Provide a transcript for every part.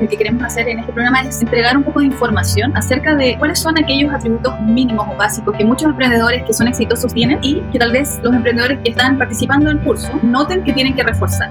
lo que queremos hacer en este programa es entregar un poco de información acerca de cuáles son aquellos atributos mínimos o básicos que muchos emprendedores que son exitosos tienen y que tal vez los emprendedores que están participando en el curso noten que tienen que reforzar.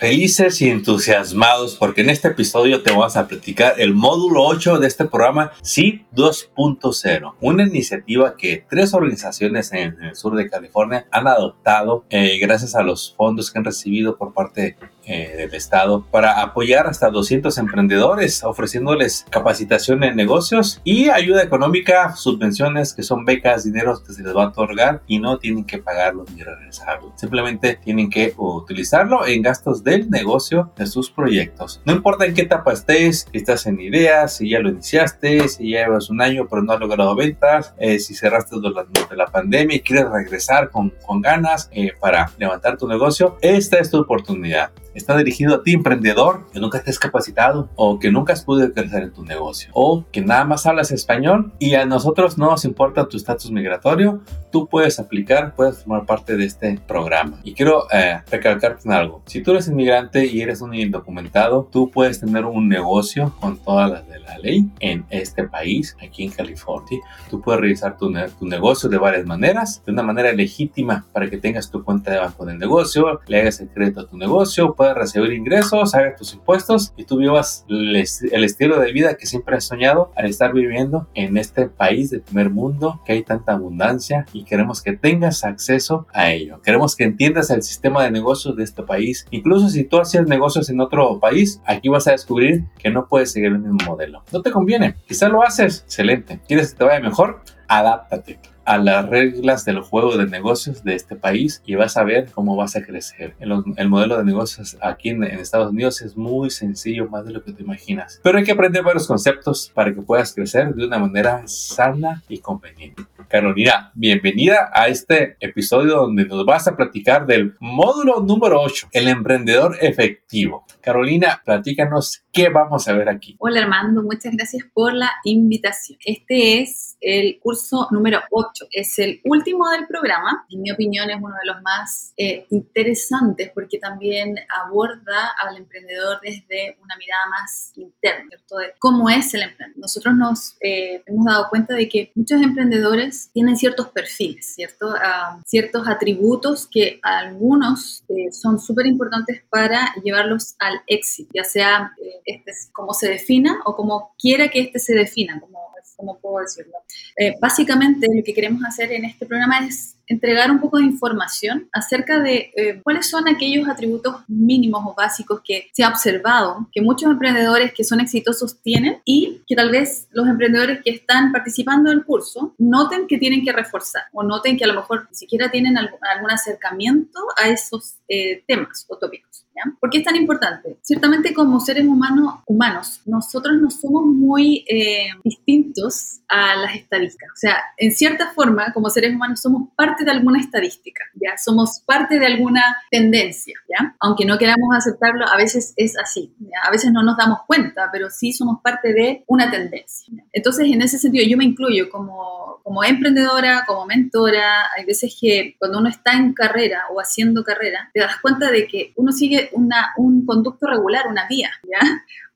felices y entusiasmados porque en este episodio te vamos a platicar el módulo 8 de este programa SID 2.0, una iniciativa que tres organizaciones en el sur de California han adoptado eh, gracias a los fondos que han recibido por parte eh, del Estado para apoyar hasta 200 emprendedores, ofreciéndoles capacitación en negocios y ayuda económica, subvenciones que son becas, dineros que se les va a otorgar y no tienen que pagarlo ni regresarlo. Simplemente tienen que utilizarlo en gastos del negocio de sus proyectos. No importa en qué etapa estés, si estás en ideas, si ya lo iniciaste, si ya llevas un año pero no has logrado ventas, eh, si cerraste durante la pandemia y quieres regresar con, con ganas eh, para levantar tu negocio, esta es tu oportunidad está dirigido a ti, emprendedor, que nunca estés capacitado o que nunca has podido crecer en tu negocio o que nada más hablas español y a nosotros no nos importa tu estatus migratorio, tú puedes aplicar, puedes formar parte de este programa. Y quiero eh, recalcarte en algo. Si tú eres inmigrante y eres un indocumentado, tú puedes tener un negocio con todas las de la ley en este país, aquí en California. Tú puedes realizar tu, tu negocio de varias maneras, de una manera legítima para que tengas tu cuenta de banco del negocio, le hagas el crédito a tu negocio, puedas recibir ingresos, hagas tus impuestos y tú vivas el, estilo de vida que siempre has soñado al estar viviendo en este país de primer mundo, que hay tanta abundancia y queremos que tengas acceso a ello. Queremos que entiendas el sistema de negocios de este país. Incluso si tú hacías negocios en otro país, aquí vas a descubrir que no puedes seguir el mismo modelo. No te conviene. Quizá lo haces. Excelente. ¿Quieres que te vaya mejor? Adáptate a las reglas del juego de negocios de este país y vas a ver cómo vas a crecer. El, modelo de negocios aquí en, Estados Unidos es muy sencillo, más de lo que te imaginas. Pero hay que aprender varios conceptos para que puedas crecer de una manera sana y conveniente. Carolina, bienvenida a este episodio donde nos vas a platicar del módulo número 8, el emprendedor efectivo. Carolina, platícanos qué vamos a ver aquí. Hola Armando, muchas gracias por la invitación. Este es el curso número 8, es el último del programa. En mi opinión es uno de los más eh, interesantes porque también aborda al emprendedor desde una mirada más interna, ¿cierto? De cómo es el emprendedor. Nosotros nos eh, hemos dado cuenta de que muchos emprendedores tienen ciertos perfiles, ¿cierto? Ah, ciertos atributos que algunos eh, son súper importantes para llevarlos a éxito, ya sea eh, este, como se defina o como quiera que este se defina, como, como puedo decirlo. Eh, básicamente lo que queremos hacer en este programa es entregar un poco de información acerca de eh, cuáles son aquellos atributos mínimos o básicos que se ha observado que muchos emprendedores que son exitosos tienen y que tal vez los emprendedores que están participando del curso noten que tienen que reforzar o noten que a lo mejor ni siquiera tienen algún, acercamiento a esos temas o tópicos. ¿Por qué es tan importante? Ciertamente como seres humanos, humanos nosotros no somos muy eh, distintos a las estadísticas. O sea, en cierta forma, como seres humanos somos parte de alguna estadística, ¿ya? Somos parte de alguna tendencia, ¿ya? Aunque no queramos aceptarlo, a veces es así, A veces no nos damos cuenta, pero sí somos parte de una tendencia. Entonces, en ese sentido, yo me incluyo como, como emprendedora, como mentora. Hay veces que cuando uno está en carrera o haciendo carrera, te das cuenta de que uno sigue una, un conducto regular, una vía, ¿ya?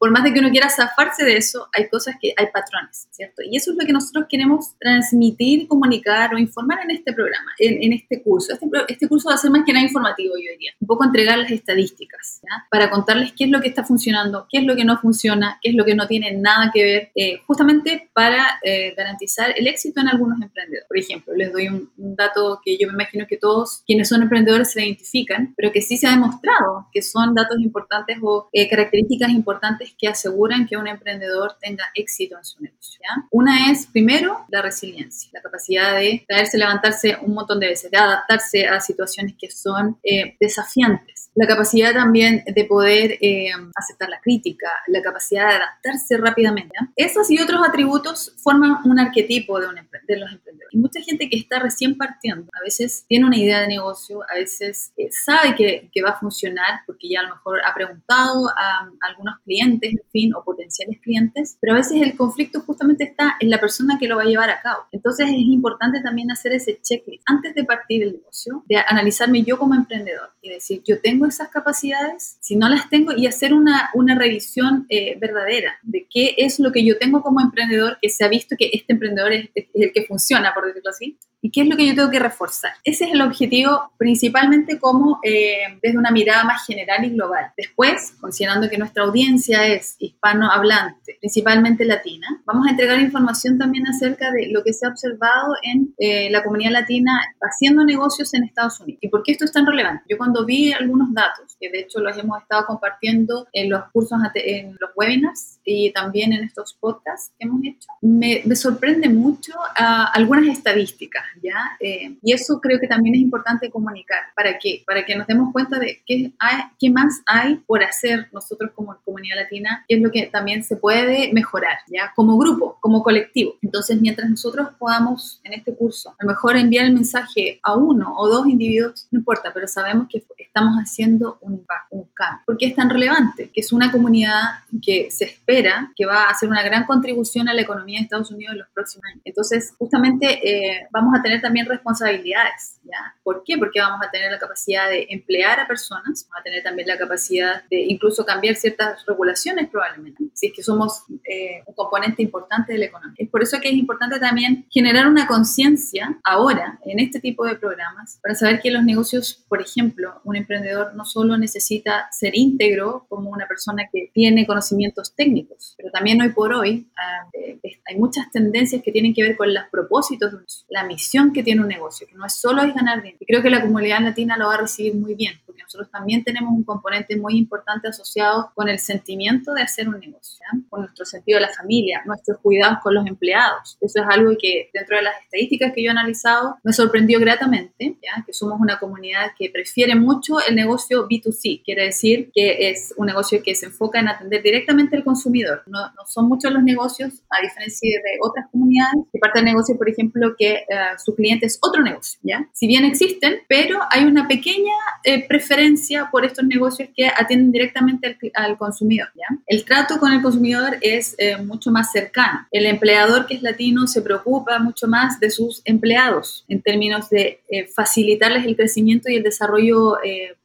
Por más de que uno quiera zafarse de eso, hay cosas que hay patrones, ¿cierto? Y eso es lo que nosotros queremos transmitir, comunicar o informar en este programa, en, este curso. Este, este, curso va a ser más que nada informativo, yo diría. Un poco entregar las estadísticas, ¿ya? Para contarles qué es lo que está funcionando, qué es lo que no funciona, qué es lo que no tiene nada que ver, eh, justamente para eh, garantizar el éxito en algunos emprendedores. Por ejemplo, les doy un, un dato que yo me imagino que todos quienes son emprendedores se identifican, pero que sí se ha demostrado que son datos importantes o eh, características importantes que aseguran que un emprendedor tenga éxito en su negocio. Una es, primero, la resiliencia, la capacidad de traerse, levantarse un montón de veces, de adaptarse a situaciones que son eh, desafiantes. La capacidad también de poder eh, aceptar la crítica, la capacidad de adaptarse rápidamente. Esos y otros atributos forman un arquetipo de, un, de los emprendedores. Y mucha gente que está recién partiendo, a veces tiene una idea de negocio, a veces eh, sabe que, que, va a funcionar porque ya a lo mejor ha preguntado a, algunos clientes, en fin, o potenciales clientes, pero a veces el conflicto justamente está en la persona que lo va a llevar a cabo. Entonces es importante también hacer ese checklist antes de partir el negocio, de analizarme yo como emprendedor y decir, yo tengo esas capacidades, si no las tengo, y hacer una, una revisión eh, verdadera de qué es lo que yo tengo como emprendedor, que se ha visto que este emprendedor es, es el que funciona, por decirlo así, y qué es lo que yo tengo que reforzar. Ese es el objetivo principalmente como eh, desde una mirada más general y global. Después, considerando que nuestra audiencia es hispanohablante, principalmente latina, vamos a entregar información también acerca de lo que se ha observado en eh, la comunidad latina haciendo negocios en Estados Unidos. ¿Y por qué esto es tan relevante? Yo cuando vi algunos datos, que de hecho los hemos estado compartiendo en los cursos, en los webinars y también en estos podcasts que hemos hecho, me, me sorprende mucho uh, algunas estadísticas ¿ya? Eh, y eso creo que también es importante comunicar. ¿Para qué? Para que nos demos cuenta de qué, hay, qué más hay por hacer nosotros como comunidad latina, qué es lo que también se puede mejorar, ¿ya? Como grupo, como colectivo. Entonces, mientras nosotros podamos en este curso, a lo mejor enviar el mensaje a uno o dos individuos, no importa, pero sabemos que estamos haciendo un impacto, un cambio. porque es tan relevante? Que es una comunidad que se espera que va a hacer una gran contribución a la economía de Estados Unidos en los próximos años. Entonces, justamente eh, vamos a tener también responsabilidades, ¿ya? ¿Por qué? Porque vamos a tener la capacidad de emplear a personas, vamos a tener también la capacidad de incluso cambiar ciertas regulaciones probablemente, si es que somos eh, un componente importante de la economía. Es por eso que es importante también generar una conciencia ahora en este tipo de programas para saber que los negocios, por ejemplo, un emprendedor no solo necesita ser íntegro como una persona que tiene conocimientos técnicos, pero también hoy por hoy eh, hay muchas tendencias que tienen que ver con los propósitos, la misión que tiene un negocio, que no es solo es ganar dinero. Y creo que la comunidad latina lo va a recibir muy bien, porque nosotros también tenemos un componente muy importante asociado con el sentimiento de hacer un negocio, con nuestro sentido de la familia, nuestros cuidados con los empleados. Eso es algo que dentro de las estadísticas que yo he analizado me sorprendió gratamente, ¿ya? que somos una comunidad que prefiere mucho el negocio B2C, quiere decir que es un negocio que se enfoca en atender directamente al consumidor. No, son muchos los negocios, a diferencia de otras comunidades, que parte del negocio, por ejemplo, que eh, su cliente es otro negocio, ¿ya? Si bien existen, pero hay una pequeña eh, preferencia por estos negocios que atienden directamente al, consumidor, ¿ya? El trato con el consumidor es eh, mucho más cercano. El empleador que es latino se preocupa mucho más de sus empleados en términos de facilitarles el crecimiento y el desarrollo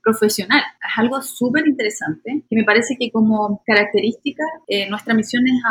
profesional. Es algo súper interesante que me parece que como característica nuestra misión es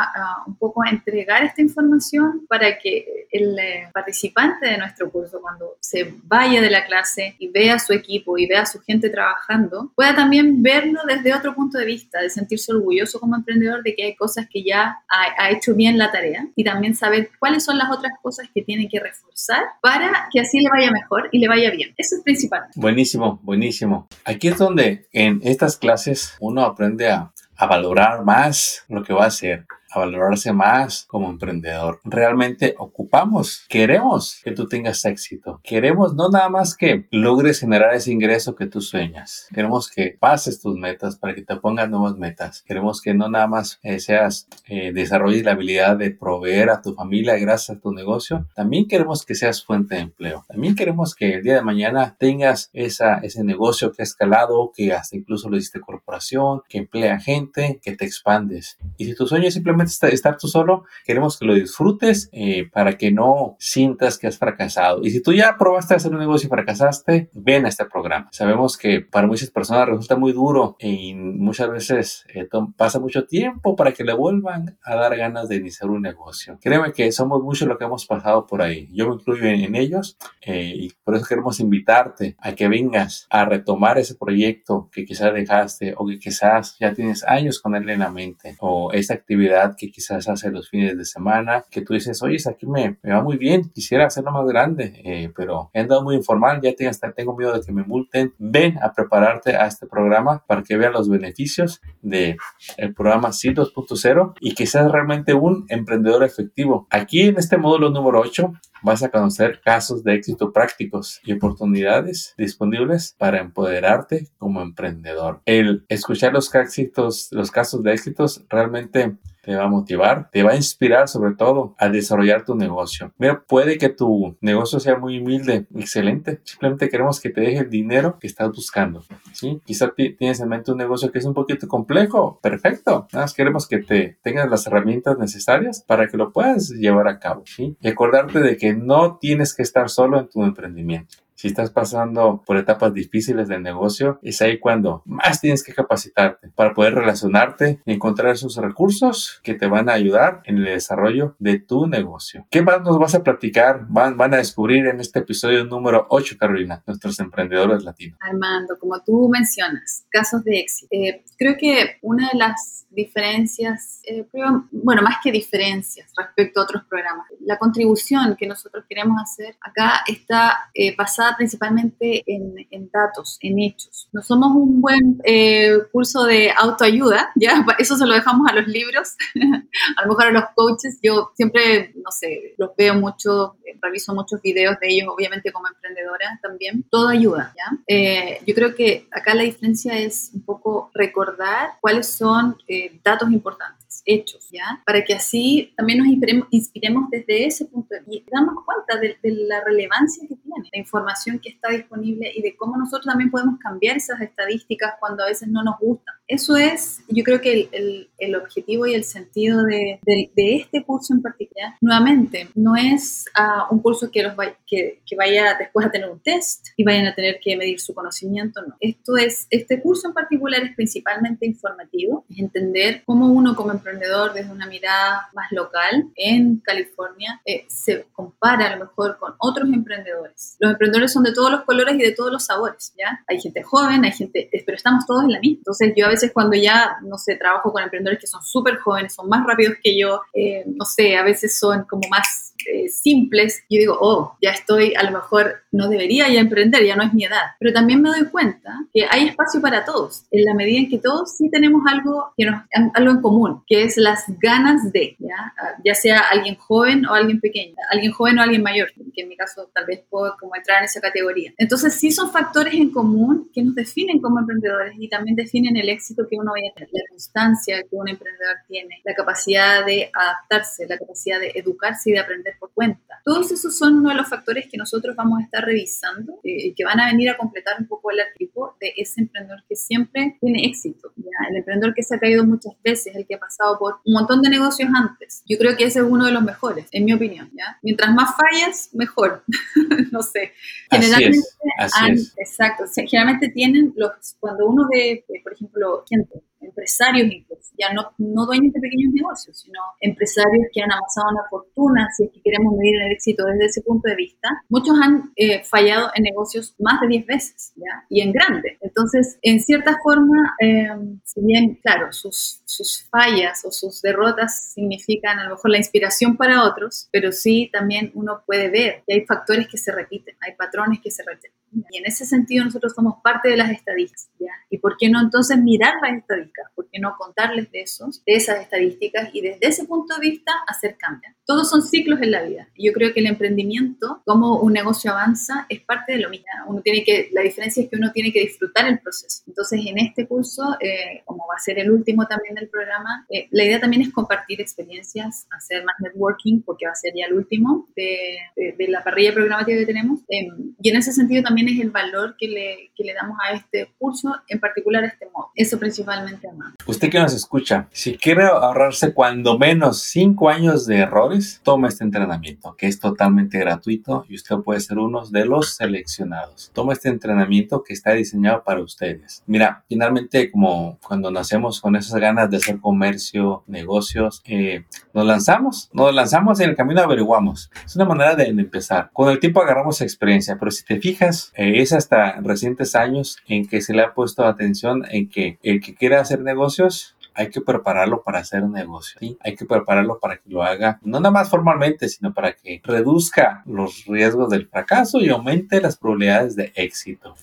un poco entregar esta información para que el participante de nuestro curso, cuando se vaya de la clase y vea a su equipo y vea a su gente trabajando, pueda también verlo desde otro punto de vista, de sentirse orgulloso como emprendedor de que hay cosas que ya ha, hecho bien la tarea y también saber cuáles son las otras cosas que tiene que reforzar para que así le vaya mejor y le vaya bien. Eso es principal. Buenísimo, buenísimo. Aquí es donde en estas clases uno aprende a, a valorar más lo que va a hacer a valorarse más como emprendedor. Realmente ocupamos, queremos que tú tengas éxito. Queremos no nada más que logres generar ese ingreso que tú sueñas. Queremos que pases tus metas para que te pongas nuevas metas. Queremos que no nada más eh, seas, eh, desarrolles la habilidad de proveer a tu familia gracias a tu negocio. También queremos que seas fuente de empleo. También queremos que el día de mañana tengas esa, ese negocio que ha escalado, que hasta incluso lo hiciste corporación, que emplea gente, que te expandes. Y si tu sueño es simplemente estar tú solo, queremos que lo disfrutes eh, para que no sientas que has fracasado. Y si tú ya probaste hacer un negocio y fracasaste, ven a este programa. Sabemos que para muchas personas resulta muy duro y muchas veces eh, pasa mucho tiempo para que le vuelvan a dar ganas de iniciar un negocio. Créeme que somos muchos los que hemos pasado por ahí. Yo me incluyo en, ellos eh, y por eso queremos invitarte a que vengas a retomar ese proyecto que quizás dejaste o que quizás ya tienes años con él en la mente o esa actividad actividad que quizás hace los fines de semana, que tú dices, oye, aquí me, me va muy bien, quisiera hacerlo más grande, eh, pero he andado muy informal, ya hasta tengo miedo de que me multen. Ven a prepararte a este programa para que veas los beneficios del el programa SIL 2.0 y que seas realmente un emprendedor efectivo. Aquí en este módulo número 8 vas a conocer casos de éxito prácticos y oportunidades disponibles para empoderarte como emprendedor. El escuchar los éxitos, los casos de éxitos realmente te va a motivar, te va a inspirar sobre todo a desarrollar tu negocio. Mira, puede que tu negocio sea muy humilde, excelente. Simplemente queremos que te deje el dinero que estás buscando. ¿sí? Quizá tienes en mente un negocio que es un poquito complejo. Perfecto. Nada más queremos que te tengas las herramientas necesarias para que lo puedas llevar a cabo. ¿sí? Y acordarte de que no tienes que estar solo en tu emprendimiento si estás pasando por etapas difíciles del negocio, es ahí cuando más tienes que capacitarte para poder relacionarte y encontrar esos recursos que te van a ayudar en el desarrollo de tu negocio. ¿Qué más nos vas a platicar? Van, van a descubrir en este episodio número 8, Carolina, nuestros emprendedores latinos. Armando, como tú mencionas, casos de éxito. Eh, creo que una de las diferencias, eh, bueno, más que diferencias respecto a otros programas, la contribución que nosotros queremos hacer acá está eh, basada principalmente en, datos, en hechos. No somos un buen eh, curso de autoayuda, ¿ya? Eso se lo dejamos a los libros, a lo mejor a los coaches. Yo siempre, no sé, los veo mucho, eh, reviso muchos videos de ellos, obviamente como emprendedora también. Todo ayuda, ¿ya? Eh, yo creo que acá la diferencia es un poco recordar cuáles son datos importantes hechos, ¿ya? Para que así también nos inspiremos, desde ese punto de vista y damos cuenta de, la relevancia que tiene la información que está disponible y de cómo nosotros también podemos cambiar esas estadísticas cuando a veces no nos gustan. Eso es, yo creo que el, objetivo y el sentido de, este curso en particular. Nuevamente, no es uh, un curso que, los que vaya después a tener un test y vayan a tener que medir su conocimiento, no. Esto es, este curso en particular es principalmente informativo, es entender cómo uno como emprendedor desde una mirada más local en California eh, se compara a lo mejor con otros emprendedores. Los emprendedores son de todos los colores y de todos los sabores, ¿ya? Hay gente joven, hay gente, pero estamos todos en la misma. Entonces yo a veces cuando ya, no sé, trabajo con emprendedores que son súper jóvenes, son más rápidos que yo, eh, no sé, a veces son como más eh, simples, yo digo, oh, ya estoy, a lo mejor no debería ya emprender, ya no es mi edad. Pero también me doy cuenta que hay espacio para todos, en la medida en que todos sí tenemos algo, que nos, algo en común, que es las ganas de, ¿ya? ya sea alguien joven o alguien pequeño, alguien joven o alguien mayor, que en mi caso tal vez puedo como entrar en esa categoría. Entonces sí son factores en común que nos definen como emprendedores y también definen el éxito que uno vaya a tener, la constancia que un emprendedor tiene, la capacidad de adaptarse, la capacidad de educarse y de aprender por cuenta. Todos esos son uno de los factores que nosotros vamos a estar revisando eh, y que van a venir a completar un poco el archivo de ese emprendedor que siempre tiene éxito. El emprendedor que se ha caído muchas veces, el que ha pasado por un montón de negocios antes. Yo creo que ese es uno de los mejores, en mi opinión. ¿ya? Mientras más fallas, mejor. no sé. Generalmente, así es, exacto. generalmente tienen los, cuando uno ve, eh, por ejemplo, gente empresarios incluso, ya no, no dueños de pequeños negocios, sino empresarios que han amasado una fortuna, si es que queremos medir el éxito desde ese punto de vista, muchos han eh, fallado en negocios más de 10 veces, ¿ya? Y en grande. Entonces, en cierta forma, eh, si bien, claro, sus, sus fallas o sus derrotas significan a lo mejor la inspiración para otros, pero sí también uno puede ver que hay factores que se repiten, hay patrones que se repiten. Y en ese sentido nosotros somos parte de las estadísticas, ¿ya? ¿Y por qué no entonces mirar las estadísticas? ¿Por qué no contarles de esos, de esas estadísticas y desde ese punto de vista hacer cambios? Todos son ciclos en la vida. Yo creo que el emprendimiento, como un negocio avanza, es parte de lo mismo. Uno tiene que, la diferencia es que uno tiene que disfrutar el proceso. Entonces, en este curso, eh, como va a ser el último también del programa, eh, la idea también es compartir experiencias, hacer más networking, porque va a ser ya el último de, de, la parrilla programática que tenemos. Eh, y en ese sentido también es el valor que le, que le damos a este curso, en particular a este modo. Eso principalmente, más. Usted que nos escucha, si quiere ahorrarse cuando menos cinco años de errores, toma este entrenamiento que es totalmente gratuito y usted puede ser uno de los seleccionados. Toma este entrenamiento que está diseñado para ustedes. Mira, finalmente como cuando nacemos con esas ganas de hacer comercio, negocios, eh, nos lanzamos, nos lanzamos en el camino averiguamos. Es una manera de, empezar. Con el tiempo agarramos experiencia, pero si te fijas, eh, es hasta recientes años en que se le ha puesto atención en que el que quiera hacer negocios hay que prepararlo para hacer negocio. ¿sí? Hay que prepararlo para que lo haga, no nada más formalmente, sino para que reduzca los riesgos del fracaso y aumente las probabilidades de éxito.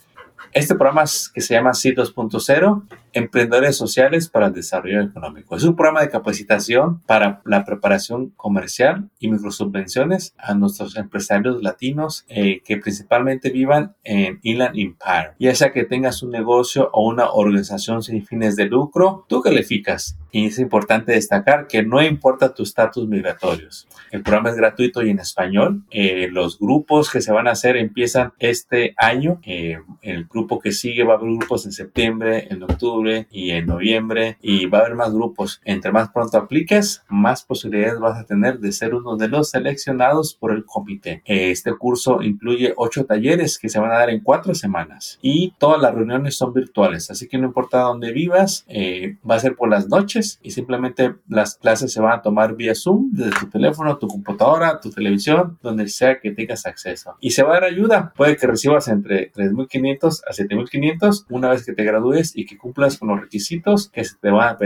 Este programa que se llama CIT 2.0, Emprendedores Sociales para el Desarrollo Económico. Es un programa de capacitación para la preparación comercial y microsubvenciones a nuestros empresarios latinos eh, que principalmente vivan en Inland Empire. Ya sea que tengas un negocio o una organización sin fines de lucro, tú calificas. Y es importante destacar que no importa tu estatus migratorios. El programa es gratuito y en español. Eh, los grupos que se van a hacer empiezan este año. Eh, el grupo que sigue va a haber grupos en septiembre, en octubre y en noviembre y va a haber más grupos. Entre más pronto apliques, más posibilidades vas a tener de ser uno de los seleccionados por el comité. Este curso incluye ocho talleres que se van a dar en cuatro semanas y todas las reuniones son virtuales, así que no importa dónde vivas, eh, va a ser por las noches y simplemente las clases se van a tomar vía Zoom desde tu teléfono, tu computadora, tu televisión, donde sea que tengas acceso. Y se va a dar ayuda. Puede que recibas entre 3.500 a 7500 una vez que te gradúes y que cumplas con los requisitos que se te van a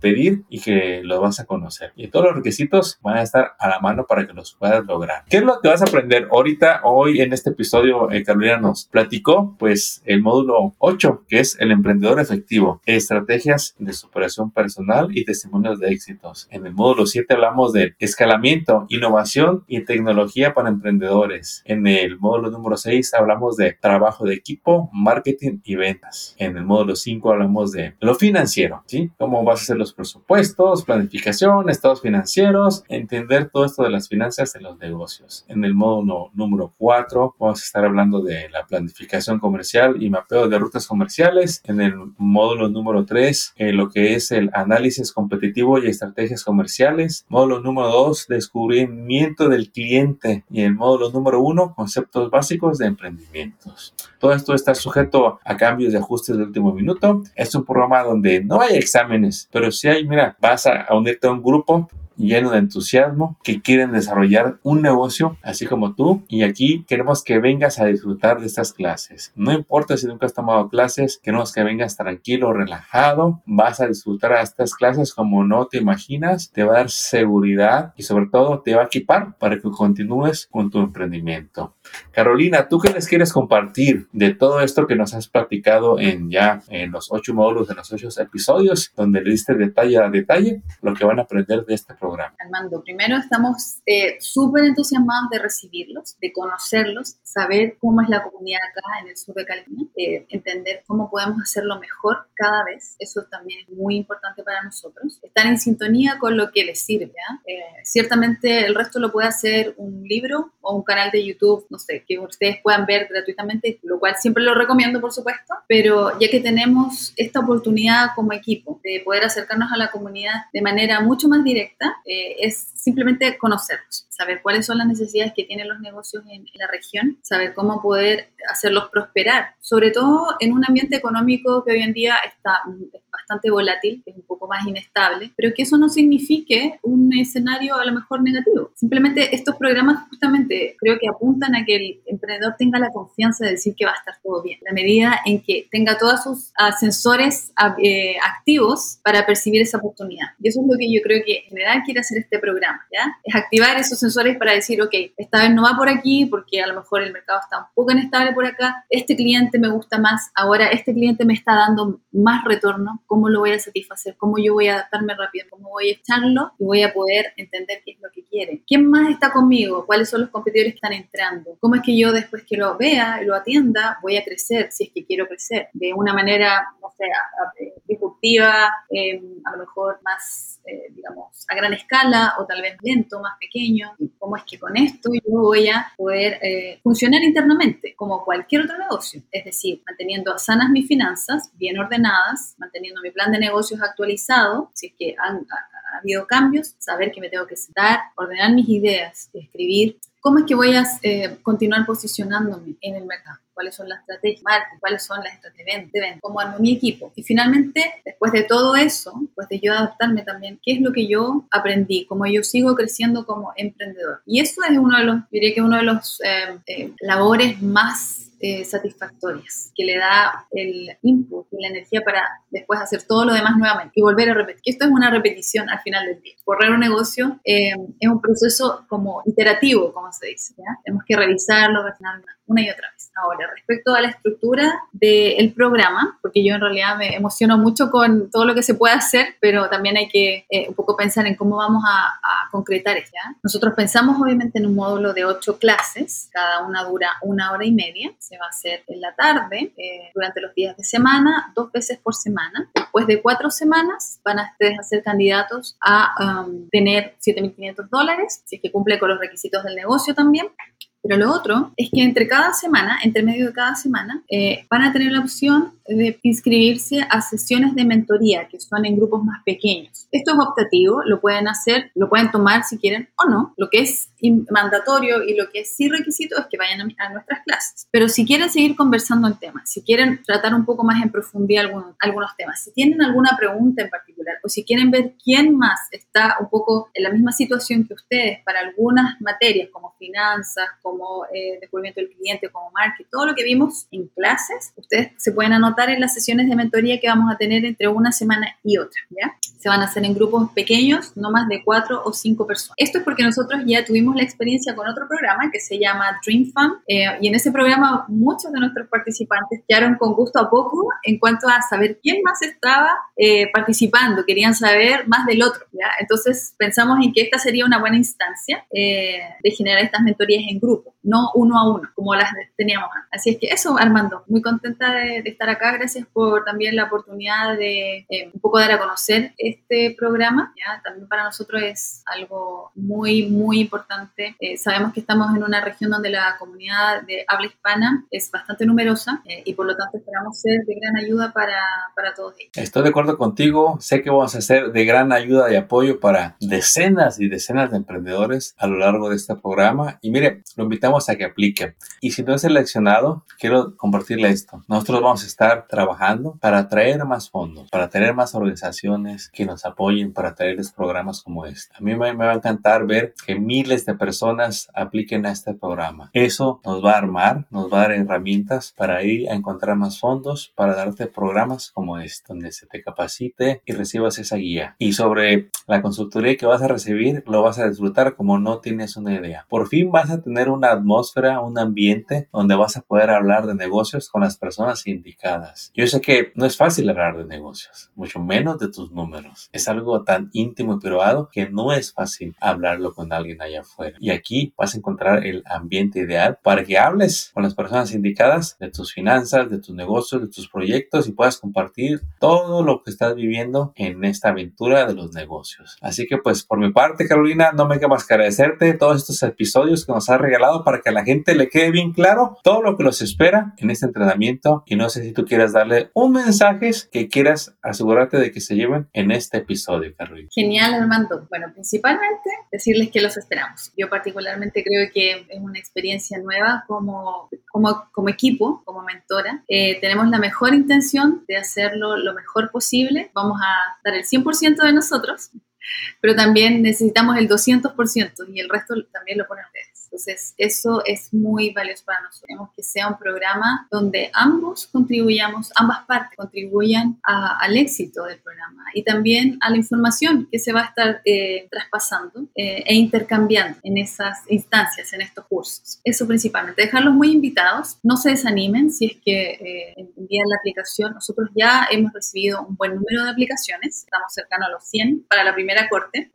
pedir y que los vas a conocer. Y todos los requisitos van a estar a la mano para que los puedas lograr. ¿Qué es lo que vas a aprender ahorita? Hoy en este episodio, eh, Carolina nos platicó pues el módulo 8, que es el emprendedor efectivo, estrategias de superación personal y testimonios de éxitos. En el módulo 7 hablamos de escalamiento, innovación y tecnología para emprendedores. En el módulo número 6 hablamos de trabajo de equipo, marketing y ventas. En el módulo 5 hablamos de lo financiero, ¿sí? Cómo vas a hacer los presupuestos, planificación, estados financieros, entender todo esto de las finanzas en los negocios. En el módulo número 4 vamos a estar hablando de la planificación comercial y mapeo de rutas comerciales. En el módulo número 3, eh, lo que es el análisis competitivo y estrategias comerciales. Módulo número 2, descubrimiento del cliente. Y el módulo número 1, conceptos básicos de emprendimientos. Todo esto está sujeto a cambios de ajustes de último minuto. Es un programa donde no hay exámenes, pero si hay, mira, vas a unirte a un grupo lleno de entusiasmo, que quieren desarrollar un negocio así como tú. Y aquí queremos que vengas a disfrutar de estas clases. No importa si nunca has tomado clases, queremos que vengas tranquilo, relajado. Vas a disfrutar a estas clases como no te imaginas. Te va a dar seguridad y sobre todo te va a equipar para que continúes con tu emprendimiento. Carolina, ¿tú qué les quieres compartir de todo esto que nos has platicado en ya en los ocho módulos de los ocho episodios, donde le diste detalle a detalle lo que van a aprender de este programa? Armando, primero estamos eh, súper entusiasmados de recibirlos, de conocerlos, saber cómo es la comunidad acá en el sur de California, eh, entender cómo podemos hacerlo mejor cada vez. Eso también es muy importante para nosotros. Estar en sintonía con lo que les sirve. Eh, ciertamente el resto lo puede hacer un libro o un canal de YouTube no sé, que ustedes puedan ver gratuitamente, lo cual siempre lo recomiendo, por supuesto, pero ya que tenemos esta oportunidad como equipo de poder acercarnos a la comunidad de manera mucho más directa, eh, es simplemente conocerlos, saber cuáles son las necesidades que tienen los negocios en, la región, saber cómo poder hacerlos prosperar, sobre todo en un ambiente económico que hoy en día está bastante volátil, es un poco más inestable, pero que eso no signifique un escenario a lo mejor negativo. Simplemente estos programas justamente creo que apuntan a que el emprendedor tenga la confianza de decir que va a estar todo bien, la medida en que tenga todos sus sensores eh, activos para percibir esa oportunidad. Y eso es lo que yo creo que en general quiere hacer este programa, ¿ya? Es activar esos sensores para decir, ok, esta vez no va por aquí porque a lo mejor el mercado está un poco inestable por acá, este cliente me gusta más, ahora este cliente me está dando más retorno, ¿cómo lo voy a satisfacer? ¿Cómo yo voy a adaptarme rápido? ¿Cómo voy a echarlo? Y voy a poder entender qué es lo que quiere. ¿Quién más está conmigo? ¿Cuáles son los competidores que están entrando? ¿Cómo es que yo después que lo vea y lo atienda voy a crecer si es que quiero crecer? De una manera, no sé, eh, a lo mejor más, eh, digamos, a gran escala o tal vez lento, más pequeño. ¿Cómo es que con esto yo voy a poder eh, funcionar internamente como cualquier otro negocio? Es decir, manteniendo sanas mis finanzas, bien ordenadas, manteniendo mi plan de negocios actualizado, si es que han, ha, habido cambios, saber que me tengo que sentar, ordenar mis ideas, escribir cómo es que voy a eh, continuar posicionándome en el mercado, cuáles son las estrategias marketing, cuáles son las estrategias de venta, cómo armo mi equipo. Y finalmente, después de todo eso, pues de yo adaptarme también, qué es lo que yo aprendí, cómo yo sigo creciendo como emprendedor. Y eso es uno de los, diría que uno de los eh, eh, labores más eh, satisfactorias, que le da el input y la energía para después hacer todo lo demás nuevamente y volver a repetir. Esto es una repetición al final del día. Correr un negocio eh, es un proceso como iterativo, como se dice. Tenemos que revisarlo, refinarlo una y otra vez. Ahora, respecto a la estructura del programa, porque yo en realidad me emociono mucho con todo lo que se puede hacer, pero también hay que eh, un poco pensar en cómo vamos a, concretar esto. Nosotros pensamos obviamente en un módulo de ocho clases, cada una dura una hora y media, se va a hacer en la tarde, eh, durante los días de semana, dos veces por semana. Después de cuatro semanas van a ustedes a ser candidatos a um, tener 7.500 dólares, si es que cumple con los requisitos del negocio también. Pero lo otro es que entre cada semana, entre medio de cada semana, eh, van a tener la opción de inscribirse a sesiones de mentoría, que son en grupos más pequeños. Esto es optativo, lo pueden hacer, lo pueden tomar si quieren o no. Lo que es mandatorio y lo que es sí requisito es que vayan a, nuestras clases. Pero si quieren seguir conversando el tema, si quieren tratar un poco más en profundidad algunos, algunos temas, si tienen alguna pregunta en particular o si quieren ver quién más está un poco en la misma situación que ustedes para algunas materias como finanzas, como eh, descubrimiento del cliente, como marketing, todo lo que vimos en clases, ustedes se pueden anotar en las sesiones de mentoría que vamos a tener entre una semana y otra, ¿ya? Se van a hacer en grupos pequeños, no más de cuatro o cinco personas. Esto es porque nosotros ya tuvimos la experiencia con otro programa que se llama Dream Fund eh, y en ese programa muchos de nuestros participantes quedaron con gusto a poco en cuanto a saber quién más estaba eh, participando, querían saber más del otro, ¿ya? Entonces pensamos en que esta sería una buena instancia de generar estas mentorías en grupo, no uno a uno, como las teníamos antes. Así es que eso, Armando, muy contenta de, estar acá. Gracias por también la oportunidad de eh, un poco dar a conocer este programa. ¿ya? También para nosotros es algo muy, muy importante. Eh, sabemos que estamos en una región donde la comunidad de habla hispana es bastante numerosa eh, y por lo tanto esperamos ser de gran ayuda para, para todos ellos. Estoy de acuerdo contigo. Sé que vamos a ser de gran ayuda y apoyo para decenas y decenas de emprendedores a lo largo de este programa. Y mire, lo invitamos a que aplique. Y si no es seleccionado, quiero compartirle esto. Nosotros vamos a estar trabajando para atraer más fondos, para tener más organizaciones que nos apoyen para traerles programas como este. A mí me, va a encantar ver que miles de personas apliquen a este programa. Eso nos va a armar, nos va a dar herramientas para ir a encontrar más fondos, para darte programas como este, donde se te capacite y recibas esa guía. Y sobre la consultoría que vas a recibir, lo vas a disfrutar como no tienes una idea. Por fin vas a tener una atmósfera, un ambiente donde vas a poder hablar de negocios con las personas indicadas. Yo sé que no es fácil hablar de negocios, mucho menos de tus números. Es algo tan íntimo y privado que no es fácil hablarlo con alguien allá afuera. Y aquí vas a encontrar el ambiente ideal para que hables con las personas indicadas de tus finanzas, de tus negocios, de tus proyectos y puedas compartir todo lo que estás viviendo en esta aventura de los negocios. Así que pues por mi parte, Carolina, no me queda más que agradecerte todos estos episodios que nos has regalado para que a la gente le quede bien claro todo lo que los espera en este entrenamiento y no sé si tú quieras darle un mensaje que quieras asegurarte de que se lleven en este episodio, Carolina. Genial, Armando. Bueno, principalmente decirles que los esperamos. Yo particularmente creo que es una experiencia nueva como, como, como equipo, como mentora. Eh, tenemos la mejor intención de hacerlo lo mejor posible. Vamos a dar el 100% de nosotros, pero también necesitamos el 200% y el resto también lo ponen ustedes. Entonces, eso es muy valioso para nosotros. Queremos que sea un programa donde ambos contribuyamos, ambas partes contribuyan al éxito del programa y también a la información que se va a estar eh, traspasando eh, e intercambiando en esas instancias, en estos cursos. Eso principalmente. Dejarlos muy invitados. No se desanimen si es que eh, envían la aplicación. Nosotros ya hemos recibido un buen número de aplicaciones. Estamos cercanos a los 100 para la primera corte,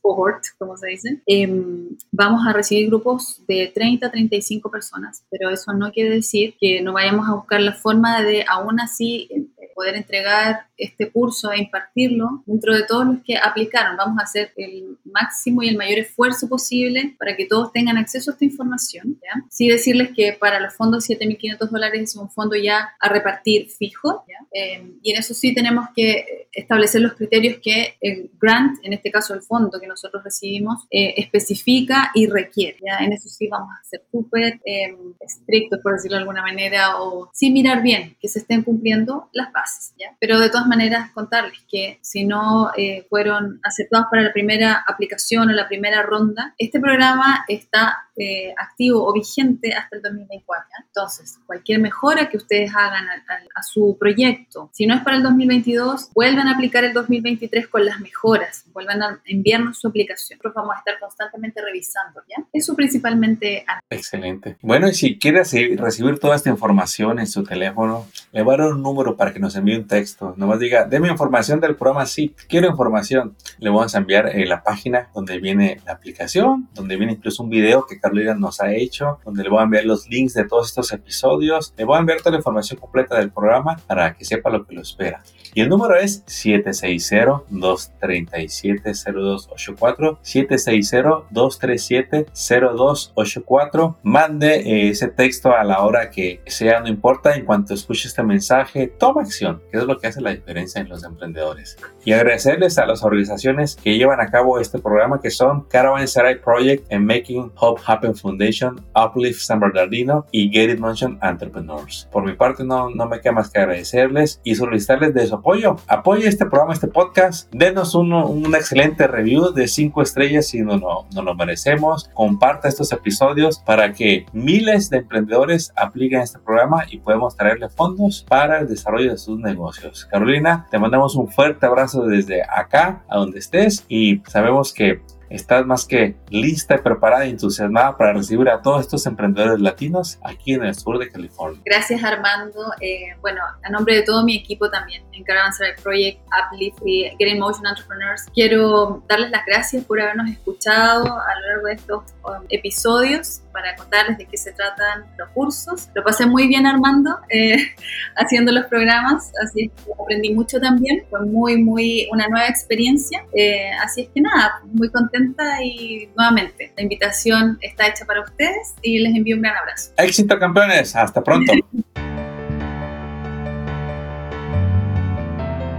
cohort, como se dice. Em, vamos a recibir grupos de 30 a 35 personas, pero eso no quiere decir que no vayamos a buscar la forma de aún así poder entregar este curso e impartirlo dentro de todos los que aplicaron. Vamos a hacer el máximo y el mayor esfuerzo posible para que todos tengan acceso a esta información. ¿ya? Sí decirles que para los fondos 7.500 dólares es un fondo ya a repartir fijo eh, y en eso sí tenemos que establecer los criterios que el grant, en este caso el fondo que nosotros recibimos, eh, especifica y requiere. ¿ya? En eso sí vamos a ser súper eh, estrictos, por decirlo de alguna manera, o sí mirar bien que se estén cumpliendo las bases. ¿ya? Pero de todas maneras contarles que si no eh, fueron aceptados para la primera aplicación, aplicación o la primera ronda, este programa está eh, activo o vigente hasta el 2024. Entonces, cualquier mejora que ustedes hagan a, su proyecto, si no es para el 2022, vuelvan a aplicar el 2023 con las mejoras, vuelvan a enviarnos su aplicación. Nosotros vamos a estar constantemente revisando, ¿ya? Eso principalmente. Excelente. Bueno, y si quieres recibir toda esta información en su teléfono, le voy a dar un número para que nos envíe un texto. Nomás diga, deme información del programa, sí, quiero información. Le vamos a enviar eh, la página donde viene la aplicación, donde viene incluso un video que Carolina nos ha hecho, donde le voy a enviar los links de todos estos episodios. Le voy a enviar toda la información completa del programa para que sepa lo que lo espera. Y el número es 760-237-0284. 760-237-0284. Mande eh, ese texto a la hora que sea, no importa. En cuanto escuche este mensaje, toma acción, que es lo que hace la diferencia en los emprendedores. Y agradecerles a las organizaciones que llevan a cabo este programa, que son Project and Making Hope Happen Foundation, Uplift San Bernardino y Get It Motion Entrepreneurs. Por mi parte, no, no me queda más que agradecerles y solicitarles de su apoyo. Apoye este programa, este podcast. Denos un, un excelente review de 5 estrellas si no, no, no lo merecemos. Comparta estos episodios para que miles de emprendedores apliquen este programa y podemos traerle fondos para el desarrollo de sus negocios. Carolina, te mandamos un fuerte abrazo desde acá, a donde estés, y sabemos que estás más que lista, preparada y entusiasmada para recibir a todos estos emprendedores latinos aquí en el sur de California. Gracias Armando. Eh, bueno, a nombre de todo mi equipo también en Caravanserai Project, Uplift y Getting Motion Entrepreneurs, quiero darles las gracias por habernos escuchado a lo largo de estos um, episodios para contarles de qué se tratan los cursos. Lo pasé muy bien Armando eh, haciendo los programas, así es que aprendí mucho también. Fue muy, muy una nueva experiencia. Eh, así es que nada, muy contenta y nuevamente la invitación está hecha para ustedes y les envío un gran abrazo. Éxito campeones, hasta pronto.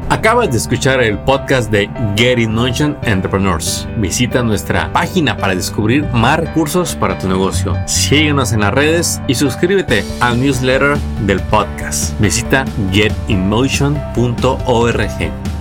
Acabas de escuchar el podcast de Getting Motion Entrepreneurs. Visita nuestra página para descubrir más recursos para tu negocio. Síguenos en las redes y suscríbete al newsletter del podcast. Visita getinmotion.org.